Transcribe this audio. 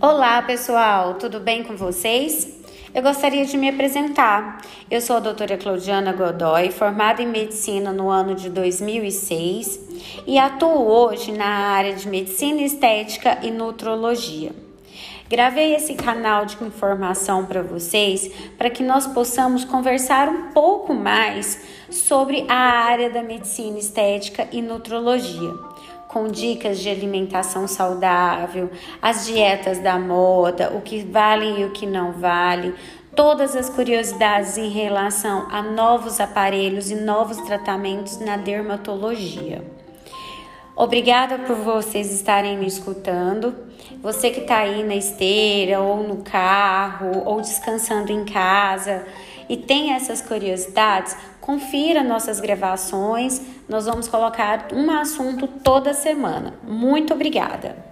Olá, pessoal, tudo bem com vocês? Eu gostaria de me apresentar. Eu sou a doutora Claudiana Godoy, formada em medicina no ano de 2006 e atuo hoje na área de medicina estética e nutrologia. Gravei esse canal de informação para vocês para que nós possamos conversar um pouco mais sobre a área da medicina estética e nutrologia com dicas de alimentação saudável, as dietas da moda, o que vale e o que não vale, todas as curiosidades em relação a novos aparelhos e novos tratamentos na dermatologia. Obrigada por vocês estarem me escutando. Você que está aí na esteira, ou no carro, ou descansando em casa e tem essas curiosidades, confira nossas gravações. Nós vamos colocar um assunto toda semana. Muito obrigada!